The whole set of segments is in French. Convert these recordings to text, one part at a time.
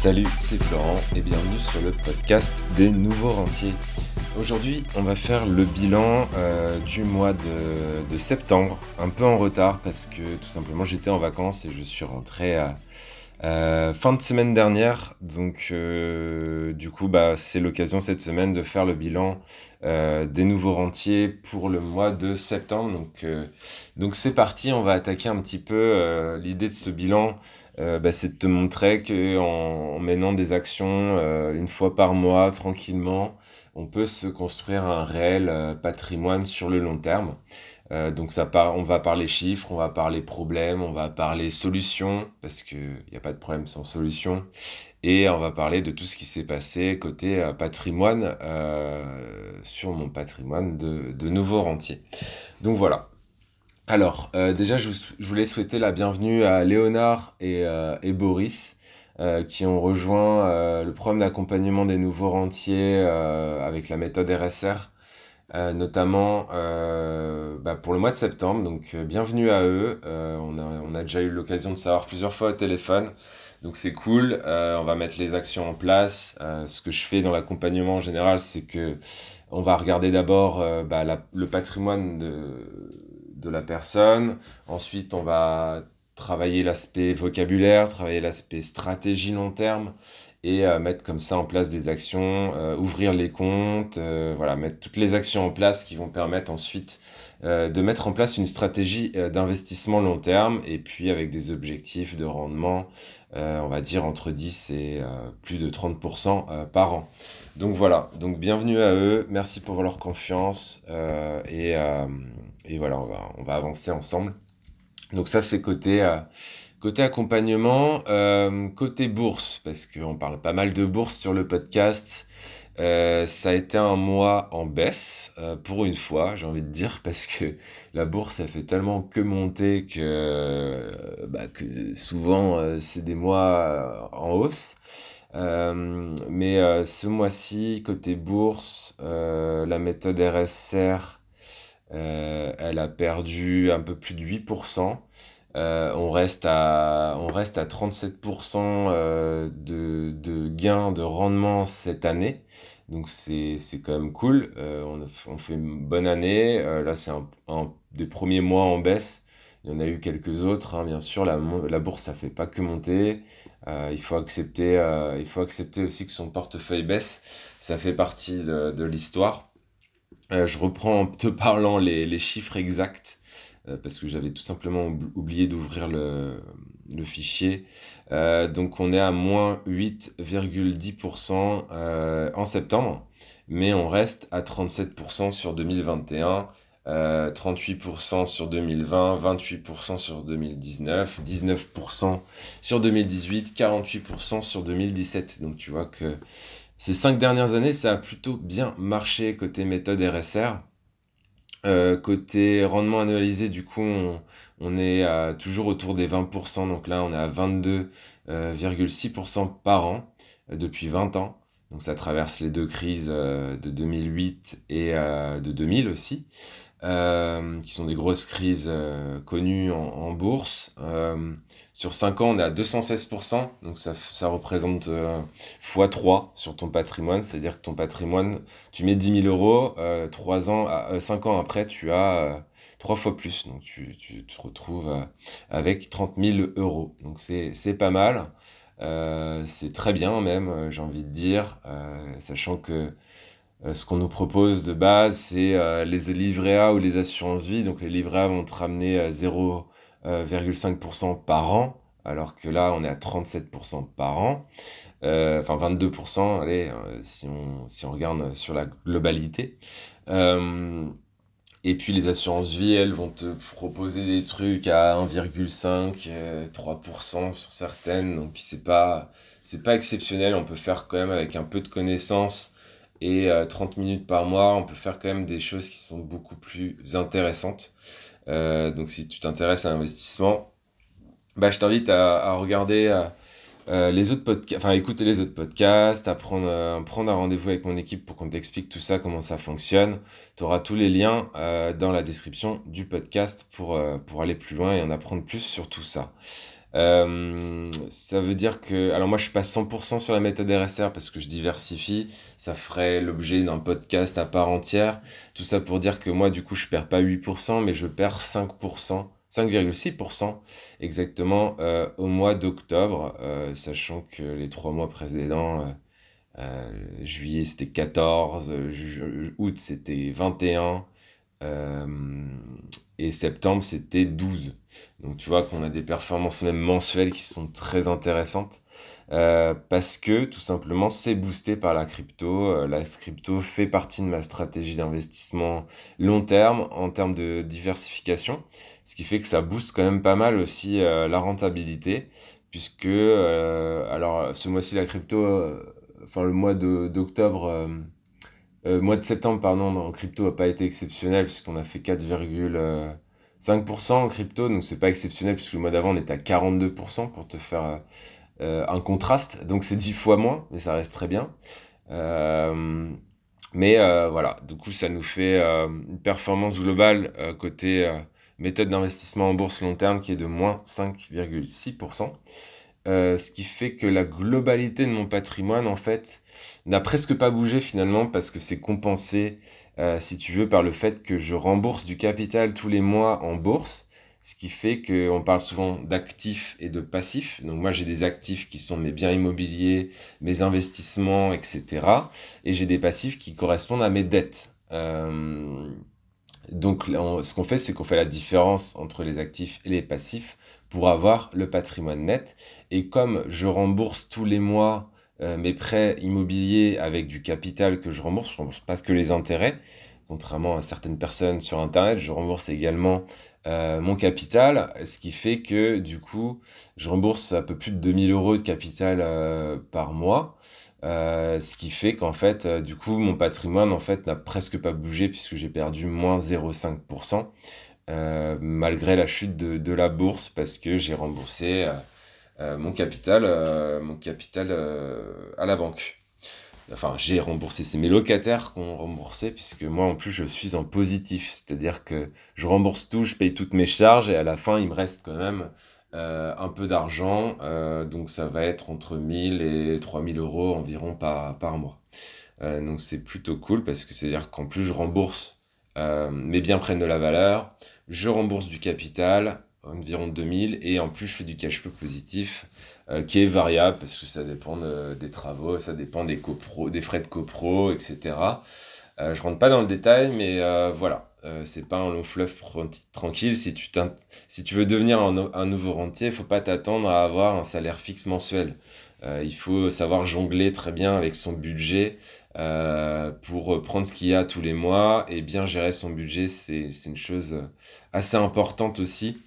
Salut, c'est Florent et bienvenue sur le podcast des nouveaux rentiers. Aujourd'hui, on va faire le bilan euh, du mois de, septembre, un peu en retard parce que tout simplement j'étais en vacances et je suis rentré à fin de semaine dernière. Donc euh, du coup, bah, c'est l'occasion cette semaine de faire le bilan des nouveaux rentiers pour le mois de septembre. Donc c'est parti, on va attaquer un petit peu l'idée de ce bilan. Bah, c'est de te montrer qu'en en menant des actions une fois par mois tranquillement, on peut se construire un réel euh, patrimoine sur le long terme. Euh, donc on va parler chiffres, on va parler problèmes, on va parler solutions, parce qu'il n'y a pas de problème sans solution. Et on va parler de tout ce qui s'est passé côté euh, patrimoine, sur mon patrimoine de, nouveaux rentiers. Donc voilà. Alors, déjà, je, voulais souhaiter la bienvenue à Léonard et, Boris. Euh, qui ont rejoint euh, le programme d'accompagnement des nouveaux rentiers euh, avec la méthode RSR, notamment bah, pour le mois de septembre. Donc bienvenue à eux. On a, on, a, déjà eu l'occasion de savoir plusieurs fois au téléphone. Donc c'est cool, on va mettre les actions en place. ce que je fais dans l'accompagnement en général, c'est que on va regarder d'abord bah, le patrimoine de, de la personne. Ensuite, on va travailler l'aspect vocabulaire, travailler l'aspect stratégie long terme et euh, mettre comme ça en place des actions, euh, ouvrir les comptes, euh, voilà, mettre toutes les actions en place qui vont permettre ensuite de mettre en place une stratégie d'investissement long terme et puis avec des objectifs de rendement, on va dire entre 10 et plus de 30% par an. Donc voilà, donc bienvenue à eux, merci pour leur confiance et, et, voilà, on va, on va avancer ensemble. Donc ça, c'est côté, côté accompagnement. Euh, côté bourse, parce qu'on parle pas mal de bourse sur le podcast. Euh, ça a été un mois en baisse, pour une fois, j'ai envie de dire, parce que la bourse, elle fait tellement que monter que, bah, que souvent, c'est des mois en hausse. mais ce mois-ci, côté bourse, la méthode RSR euh, elle a perdu un peu plus de 8%. Euh, on, reste à, on reste à 37% euh, de, de gains de rendement cette année. Donc c'est quand même cool. on, on, fait une bonne année. là, c'est un, des premiers mois en baisse. Il y en a eu quelques autres, hein, bien sûr. La, la bourse, ça fait pas que monter. il, faut accepter, il faut accepter aussi que son portefeuille baisse. Ça fait partie de, de l'histoire. Euh, je reprends en te parlant les, chiffres exacts euh, parce que j'avais tout simplement oublié d'ouvrir le, fichier. Euh, donc on est à moins 8,10% en septembre, mais on reste à 37% sur 2021. 38% sur 2020, 28% sur 2019, 19% sur 2018, 48% sur 2017. Donc tu vois que ces cinq dernières années, ça a plutôt bien marché côté méthode RSR. Euh, côté rendement annualisé, du coup, on, est toujours autour des 20%. Donc là, on est à 22,6% euh, par an euh, depuis 20 ans. Donc ça traverse les deux crises de 2008 et de 2000 aussi. Euh, qui sont des grosses crises euh, connues en, bourse. Euh, sur 5 ans, on est à 216%, donc ça, ça représente x3 sur ton patrimoine, c'est-à-dire que ton patrimoine, tu mets 10 000 euros, 3 ans, 5 ans après, tu as 3 fois plus, donc tu, tu te retrouves avec 30 000 euros. Donc c'est pas mal, c'est très bien même, j'ai envie de dire, sachant que euh, ce qu'on nous propose de base, c'est euh, les livrets A ou les assurances vie. Donc les livrets A vont te ramener à 0,5% par an, alors que là, on est à 37% par an. Euh, enfin, 22%, allez, si, on, si on regarde sur la globalité. et puis les assurances vie, elles vont te proposer des trucs à 1,5, 3% sur certaines. Donc c'est pas, pas exceptionnel. On peut faire quand même avec un peu de connaissances et 30 euh, minutes par mois, on peut faire quand même des choses qui sont beaucoup plus intéressantes. Euh, donc si tu t'intéresses à l'investissement, bah, je t'invite à, regarder euh, les autres podcasts, enfin écouter les autres podcasts, à prendre, prendre un rendez-vous avec mon équipe pour qu'on t'explique tout ça, comment ça fonctionne. Tu auras tous les liens dans la description du podcast pour, pour aller plus loin et en apprendre plus sur tout ça. Euh, ça veut dire que, alors moi je suis pas 100% sur la méthode RSR parce que je diversifie, ça ferait l'objet d'un podcast à part entière. Tout ça pour dire que moi du coup je perds pas 8% mais je perds 5%. 5,6% exactement euh, au mois d'octobre, euh, sachant que les trois mois précédents, juillet c'était 14, août c'était 21, et septembre c'était 12. Donc tu vois qu'on a des performances même mensuelles qui sont très intéressantes euh, parce que tout simplement c'est boosté par la crypto. Euh, la crypto fait partie de ma stratégie d'investissement long terme en termes de diversification, ce qui fait que ça booste quand même pas mal aussi euh, la rentabilité puisque alors ce mois-ci la crypto, enfin le mois d'octobre euh, mois de septembre, pardon, en crypto n'a pas été exceptionnel puisqu'on a fait 4,5% en crypto, donc c'est pas exceptionnel puisque le mois d'avant on était à 42% pour te faire euh, un contraste, donc c'est 10 fois moins, mais ça reste très bien. Euh, mais voilà, du coup ça nous fait une performance globale côté méthode d'investissement en bourse long terme qui est de moins 5,6%. ce qui fait que la globalité de mon patrimoine, en fait, n'a presque pas bougé finalement parce que c'est compensé, euh, si tu veux, par le fait que je rembourse du capital tous les mois en bourse, ce qui fait qu'on parle souvent d'actifs et de passifs. Donc moi j'ai des actifs qui sont mes biens immobiliers, mes investissements, etc. Et j'ai des passifs qui correspondent à mes dettes. Euh, donc ce qu'on fait, c'est qu'on fait la différence entre les actifs et les passifs pour avoir le patrimoine net. Et comme je rembourse tous les mois euh, mes prêts immobiliers avec du capital que je rembourse, je rembourse pas que les intérêts, contrairement à certaines personnes sur Internet, je rembourse également euh, mon capital, ce qui fait que du coup, je rembourse un peu plus de 2000 euros de capital euh, par mois, ce qui fait qu'en fait, du coup, mon patrimoine en fait n'a presque pas bougé puisque j'ai perdu moins 0,5%. malgré la chute de, de, la bourse parce que j'ai remboursé mon capital, euh, mon capital euh, à la banque. Enfin, j'ai remboursé, c'est mes locataires qui ont remboursé, puisque moi en plus je suis en positif, c'est-à-dire que je rembourse tout, je paye toutes mes charges et à la fin il me reste quand même un peu d'argent, donc ça va être entre 1000 et 3000 euros environ par, par mois. donc c'est plutôt cool parce que c'est-à-dire qu'en plus je rembourse, mes biens prennent de la valeur, je rembourse du capital, environ 2000 et en plus je fais du cash flow positif euh, qui est variable parce que ça dépend des travaux, ça dépend des, copro, des frais de copro, etc. Euh, je rentre pas dans le détail mais euh, voilà, euh, c'est pas un long fleuve tranquille. Si tu, si tu veux devenir un, nouveau rentier, il faut pas t'attendre à avoir un salaire fixe mensuel. il faut savoir jongler très bien avec son budget pour prendre ce qu'il y a tous les mois et bien gérer son budget. C'est une chose assez importante aussi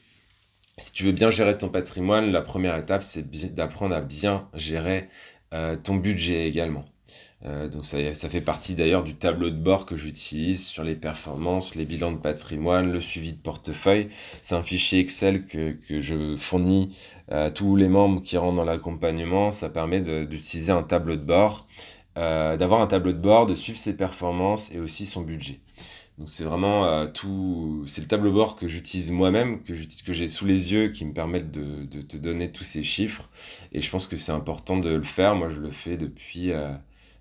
si tu veux bien gérer ton patrimoine, la première étape, c'est d'apprendre à bien gérer euh, ton budget également. Euh, donc ça, fait partie d'ailleurs du tableau de bord que j'utilise sur les performances, les bilans de patrimoine, le suivi de portefeuille. C'est un fichier Excel que, que, je fournis à tous les membres qui rentrent dans l'accompagnement. Ça permet d'utiliser un tableau de bord, euh, d'avoir un tableau de bord, de suivre ses performances et aussi son budget. Donc c'est vraiment euh, tout, c'est le tableau bord que j'utilise moi-même, que que j'ai sous les yeux, qui me permettent de, de, te donner tous ces chiffres. Et je pense que c'est important de le faire. Moi, je le fais depuis, euh,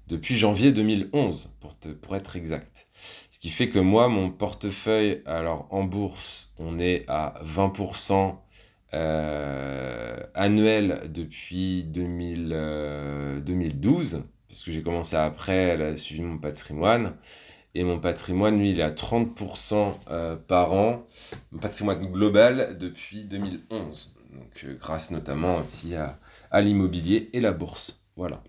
depuis janvier 2011, pour, te, pour être exact. Ce qui fait que moi, mon portefeuille, alors en bourse, on est à 20% euh, annuel depuis 2000, 2012, parce que j'ai commencé après, elle a suivi mon patrimoine. Et mon patrimoine, lui, il est à 30% euh, par an. Mon patrimoine global depuis 2011. Donc, euh, grâce notamment aussi à, l'immobilier et la bourse. Voilà.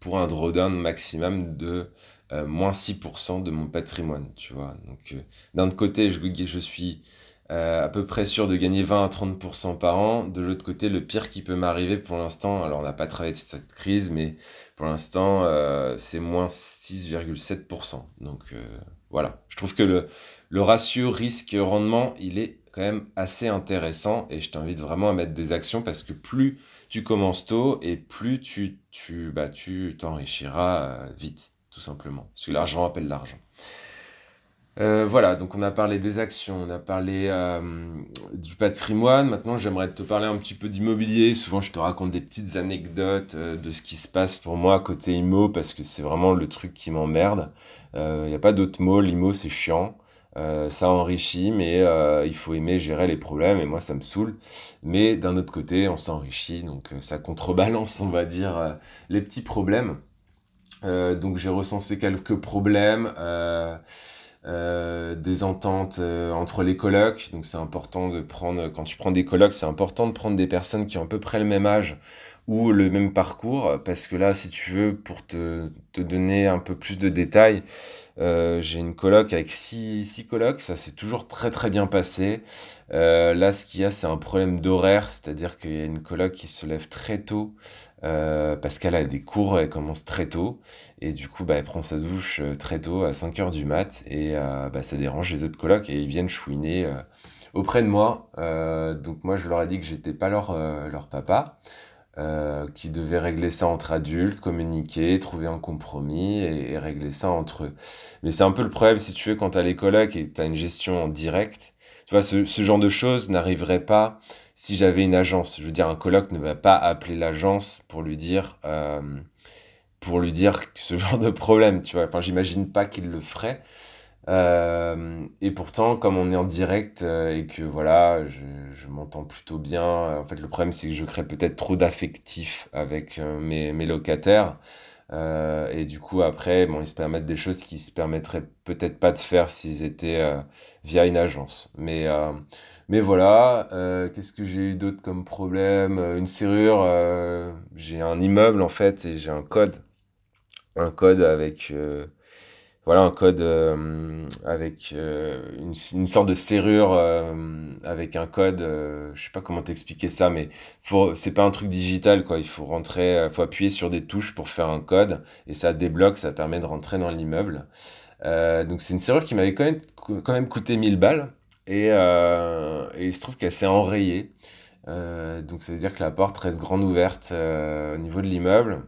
Pour un drawdown maximum de euh, moins 6% de mon patrimoine, tu vois. Donc, d'un côté, je suis euh, à peu près sûr de gagner 20 à 30% par an. De l'autre côté, le pire qui peut m'arriver pour l'instant, alors on n'a pas travaillé de cette crise, mais pour l'instant, euh, c'est moins 6,7%. Donc euh, voilà, je trouve que le, le ratio risque-rendement, il est quand même assez intéressant et je t'invite vraiment à mettre des actions parce que plus tu commences tôt et plus tu tu bah, tu t'enrichiras vite, tout simplement. Parce que l'argent appelle l'argent. Euh, voilà, donc on a parlé des actions, on a parlé euh, du patrimoine. Maintenant, j'aimerais te parler un petit peu d'immobilier. Souvent, je te raconte des petites anecdotes euh, de ce qui se passe pour moi côté IMO parce que c'est vraiment le truc qui m'emmerde. Il n'y a pas d'autre mot, l'IMO c'est chiant. ça enrichit, mais il faut aimer gérer les problèmes et moi ça me saoule. Mais d'un autre côté, on s'enrichit, donc ça contrebalance, on va dire, les petits problèmes. donc j'ai recensé quelques problèmes. Euh, des ententes euh, entre les colocs. Donc c'est important de prendre, quand tu prends des colocs, c'est important de prendre des personnes qui ont à peu près le même âge ou le même parcours. Parce que là, si tu veux, pour te, te donner un peu plus de détails, euh, j'ai une coloc avec six, six colocs, ça s'est toujours très très bien passé. Euh, là, ce qu'il y a, c'est un problème d'horaire, c'est-à-dire qu'il y a une coloc qui se lève très tôt euh, parce qu'elle a des cours, elle commence très tôt, et du coup, bah, elle prend sa douche très tôt, à 5h du mat, et bah, ça dérange les autres colocs, et ils viennent chouiner auprès de moi. donc moi, je leur ai dit que j'étais pas leur, leur papa. Euh, qui devaient régler ça entre adultes, communiquer, trouver un compromis et, régler ça entre eux. Mais c'est un peu le problème, si tu veux, quand tu as les colocs et tu as une gestion en direct, tu vois, ce, genre de choses n'arriverait pas si j'avais une agence. Je veux dire, un coloc ne va pas appeler l'agence pour lui dire... Euh, pour lui dire ce genre de problème, tu vois. Enfin, j'imagine pas qu'il le ferait. Euh, et pourtant, comme on est en direct euh, et que voilà, je, m'entends plutôt bien, en fait, le problème c'est que je crée peut-être trop d'affectifs avec euh, mes, mes, locataires. et du coup, après, bon, ils se permettent des choses qui se permettraient peut-être pas de faire s'ils étaient via une agence. Mais, mais voilà, qu'est-ce que j'ai eu d'autre comme problème? Une serrure, j'ai un immeuble en fait et j'ai un code. Un code avec voilà un code euh, avec euh, une, sorte de serrure euh, avec un code je sais pas comment t'expliquer ça mais c'est pas un truc digital il faut rentrer faut appuyer sur des touches pour faire un code et ça débloque ça permet de rentrer dans l'immeuble. Donc c'est une serrure qui m'avait quand même, quand même coûté 1000 balles et, et il se trouve qu'elle s'est enrayée. Donc ça veut dire que la porte reste grande ouverte au niveau de l'immeuble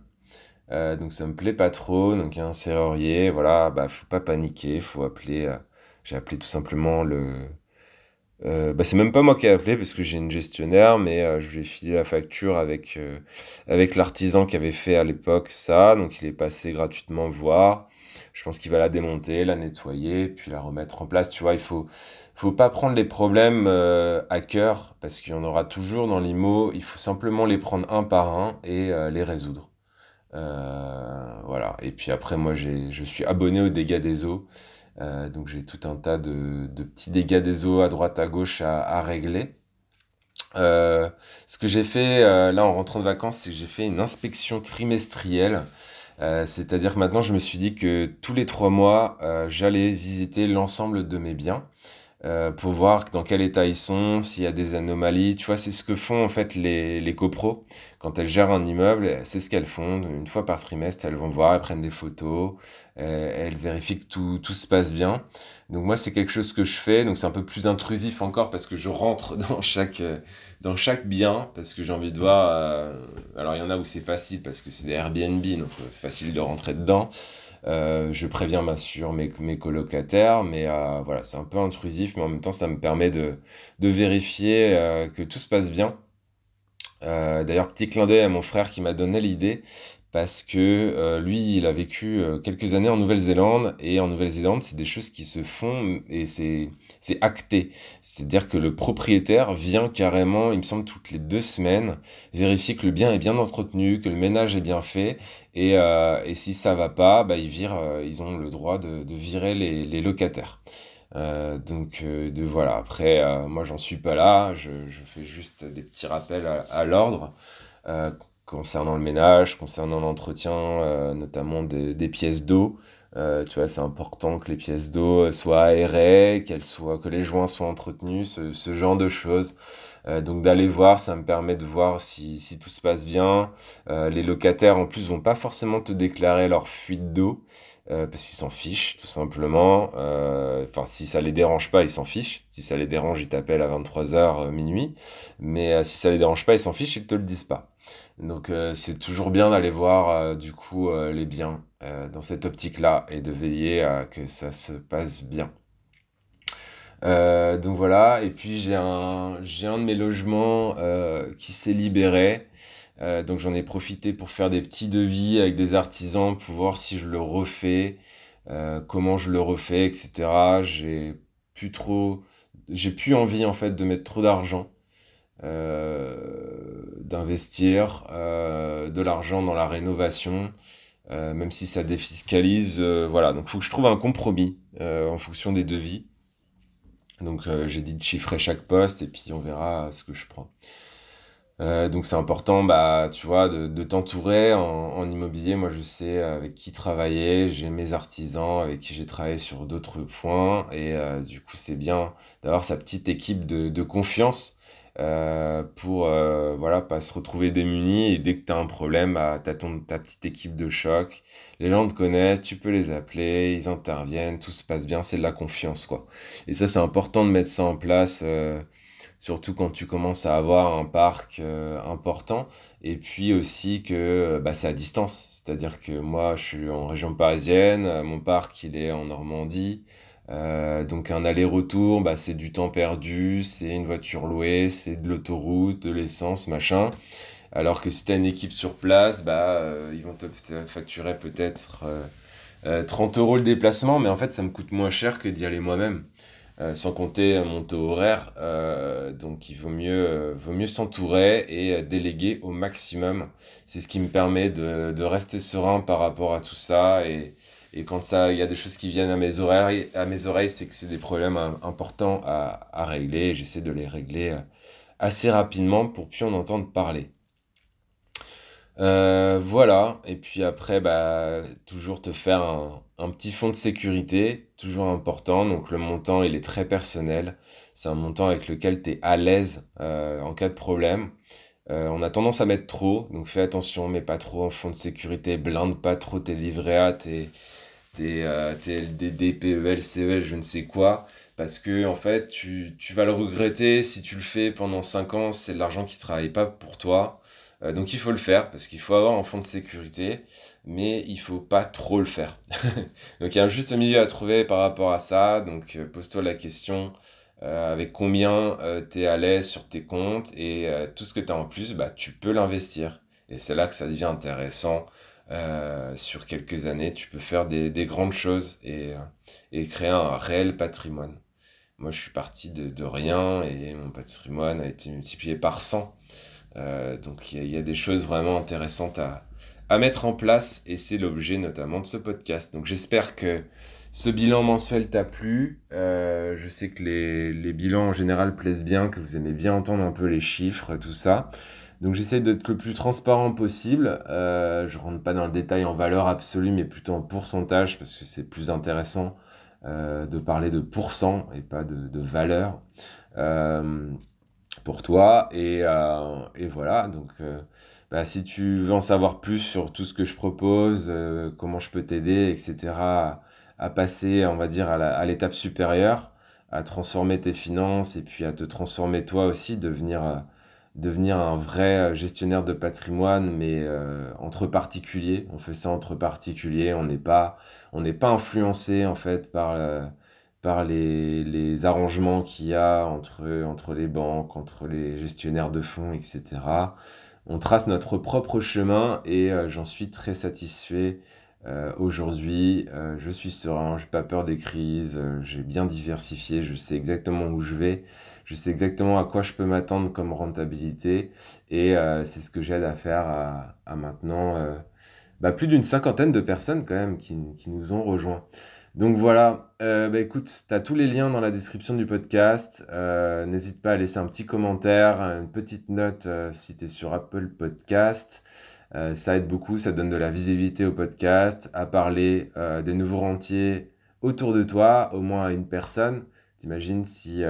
euh, donc ça me plaît pas trop. Donc il y a un serrurier, voilà, bah faut pas paniquer, faut appeler. Euh, j'ai appelé tout simplement le. Euh, bah c'est même pas moi qui ai appelé parce que j'ai une gestionnaire, mais je lui ai filé la facture avec avec l'artisan qui avait fait à l'époque ça, donc il est passé gratuitement voir. Je pense qu'il va la démonter, la nettoyer, puis la remettre en place. Tu vois, il faut faut pas prendre les problèmes à cœur parce qu'il y en aura toujours dans l'IMO. Il faut simplement les prendre un par un et les résoudre. Euh, voilà. Et puis après, moi, je suis abonné aux dégâts des eaux. Euh, donc j'ai tout un tas de, petits dégâts des eaux à droite à gauche à, régler. Euh, ce que j'ai fait là en rentrant de vacances, c'est que j'ai fait une inspection trimestrielle. C'est-à-dire que maintenant je me suis dit que tous les trois mois, j'allais visiter l'ensemble de mes biens. Euh, pour voir dans quel état ils sont, s'il y a des anomalies. Tu vois, c'est ce que font en fait les, les copros. Quand elles gèrent un immeuble, c'est ce qu'elles font. Une fois par trimestre, elles vont voir, elles prennent des photos, euh, elles vérifient que tout, tout se passe bien. Donc moi, c'est quelque chose que je fais. Donc c'est un peu plus intrusif encore parce que je rentre dans chaque, dans chaque bien parce que j'ai envie de voir. Euh, alors il y en a où c'est facile parce que c'est des Airbnb, donc facile de rentrer dedans. Euh, je préviens bien sûr mes, colocataires, mais euh, voilà, c'est un peu intrusif, mais en même temps, ça me permet de, de vérifier euh, que tout se passe bien. D'ailleurs, petit clin d'œil à mon frère qui m'a donné l'idée, parce que euh, lui, il a vécu euh, quelques années en Nouvelle-Zélande, et en Nouvelle-Zélande, c'est des choses qui se font, et c'est, acté. C'est-à-dire que le propriétaire vient carrément, il me semble, toutes les deux semaines, vérifier que le bien est bien entretenu, que le ménage est bien fait, et, euh, et si ça va pas, bah, ils, virent, ils ont le droit de, virer les, les locataires. donc de voilà après moi j'en suis pas là je, je, fais juste des petits rappels à l'ordre concernant le ménage, concernant l'entretien, euh, notamment des, pièces d'eau. Euh, tu vois, c'est important que les pièces d'eau soient aérées, qu'elles soient, que les joints soient entretenus, ce, genre de choses. Euh, donc d'aller voir, ça me permet de voir si, tout se passe bien. les locataires en plus vont pas forcément te déclarer leur fuite d'eau parce qu'ils s'en fichent tout simplement. Enfin, si ça les dérange pas, ils s'en fichent. Si ça les dérange, ils t'appellent à 23h minuit. Mais si ça les dérange pas, ils s'en fichent, ils te le disent pas. Donc euh, c'est toujours bien d'aller voir euh, du coup euh, les biens dans cette optique-là et de veiller à que ça se passe bien. donc voilà, et puis j'ai un, un de mes logements qui s'est libéré. donc j'en ai profité pour faire des petits devis avec des artisans pour voir si je le refais, comment je le refais, etc. J'ai plus trop, j'ai plus envie en fait de mettre trop d'argent. Euh, d'investir euh, de l'argent dans la rénovation, euh, même si ça défiscalise. voilà, donc il faut que je trouve un compromis en fonction des devis. Donc j'ai dit de chiffrer chaque poste et puis on verra ce que je prends. donc c'est important, bah, tu vois, de, t'entourer en, immobilier. Moi, je sais avec qui travailler. J'ai mes artisans avec qui j'ai travaillé sur d'autres points. Et du coup, c'est bien d'avoir sa petite équipe de confiance euh, pour euh, voilà pas se retrouver démuni et dès que tu as un problème bah, tu as ta petite équipe de choc. Les gens te connaissent tu peux les appeler ils interviennent tout se passe bien c'est de la confiance quoi. Et ça c'est important de mettre ça en place euh, surtout quand tu commences à avoir un parc important. Et puis aussi que bah, c'est à distance. C'est à dire que moi je suis en région parisienne mon parc il est en Normandie euh, donc un aller-retour, bah, c'est du temps perdu, c'est une voiture louée, c'est de l'autoroute, de l'essence, machin. Alors que si tu as une équipe sur place, bah, euh, ils vont te facturer peut-être 30 euh, euros le déplacement, mais en fait ça me coûte moins cher que d'y aller moi-même. sans compter mon taux horaire, donc il vaut mieux, vaut mieux s'entourer et déléguer au maximum. C'est ce qui me permet de, de, rester serein par rapport à tout ça et, et quand il y a des choses qui viennent à mes oreilles, à mes oreilles, c'est que c'est des problèmes importants à, à régler. J'essaie de les régler euh, assez rapidement pour plus en entendre parler. Euh, voilà, et puis après, bah, toujours te faire un, un, petit fonds de sécurité, toujours important. Donc le montant, il est très personnel. C'est un montant avec lequel tu es à l'aise euh, en cas de problème. on a tendance à mettre trop, donc fais attention, mets pas trop en fonds de sécurité, blinde pas trop tes livrets tes, tes euh, TLDD, PEL, CEL, je ne sais quoi. Parce que, en fait, tu, tu, vas le regretter si tu le fais pendant 5 ans, c'est de l'argent qui ne travaille pas pour toi. Euh, donc il faut le faire, parce qu'il faut avoir un fonds de sécurité, mais il faut pas trop le faire. donc il y a un juste milieu à trouver par rapport à ça. Donc euh, pose-toi la question avec combien tu es à l'aise sur tes comptes et tout ce que tu as en plus, bah, tu peux l'investir. Et c'est là que ça devient intéressant euh, sur quelques années, tu peux faire des, grandes choses et, euh, et, créer un réel patrimoine. Moi, je suis parti de, rien et mon patrimoine a été multiplié par 100. Euh, donc, il y, a des choses vraiment intéressantes à, à mettre en place et c'est l'objet notamment de ce podcast. Donc, j'espère que ce bilan mensuel t'a plu. je sais que les, les bilans en général plaisent bien, que vous aimez bien entendre un peu les chiffres, tout ça. Donc j'essaie d'être le plus transparent possible. Euh, je rentre pas dans le détail en valeur absolue, mais plutôt en pourcentage, parce que c'est plus intéressant euh, de parler de pourcent et pas de, valeur euh, pour toi. Et, euh, voilà, donc bah, si tu veux en savoir plus sur tout ce que je propose, comment je peux t'aider, etc., à, passer, on va dire, à l'étape supérieure, à transformer tes finances et puis à te transformer toi aussi, devenir devenir un vrai euh, gestionnaire de patrimoine, mais euh, entre particuliers. On fait ça entre particuliers. On n'est pas, on n'est pas influencé en fait par, euh, par les, les arrangements qu'il y a entre, entre les banques, entre les gestionnaires de fonds, etc. On trace notre propre chemin et j'en suis très satisfait. Aujourd'hui, je suis serein, j'ai pas peur des crises, j'ai bien diversifié, je sais exactement où je vais je sais exactement à quoi je peux m'attendre comme rentabilité et euh, c'est ce que j'aide à faire à, maintenant euh, bah, plus d'une cinquantaine de personnes quand même qui, nous ont rejoints. Donc voilà, euh, bah, écoute, tu as tous les liens dans la description du podcast. N'hésite pas à laisser un petit commentaire, une petite note si tu es sur Apple Podcast. ça aide beaucoup, ça donne de la visibilité au podcast, à parler des nouveaux rentiers autour de toi, au moins à une personne. T'imagines si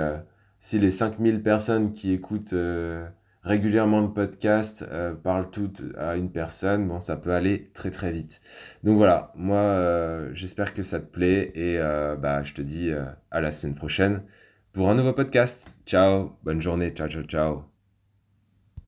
si les 5000 personnes qui écoutent euh, régulièrement le podcast euh, parlent toutes à une personne, bon, ça peut aller très très vite. Donc voilà, moi euh, j'espère que ça te plaît et bah, je te dis à la semaine prochaine pour un nouveau podcast. Ciao, bonne journée, ciao ciao ciao.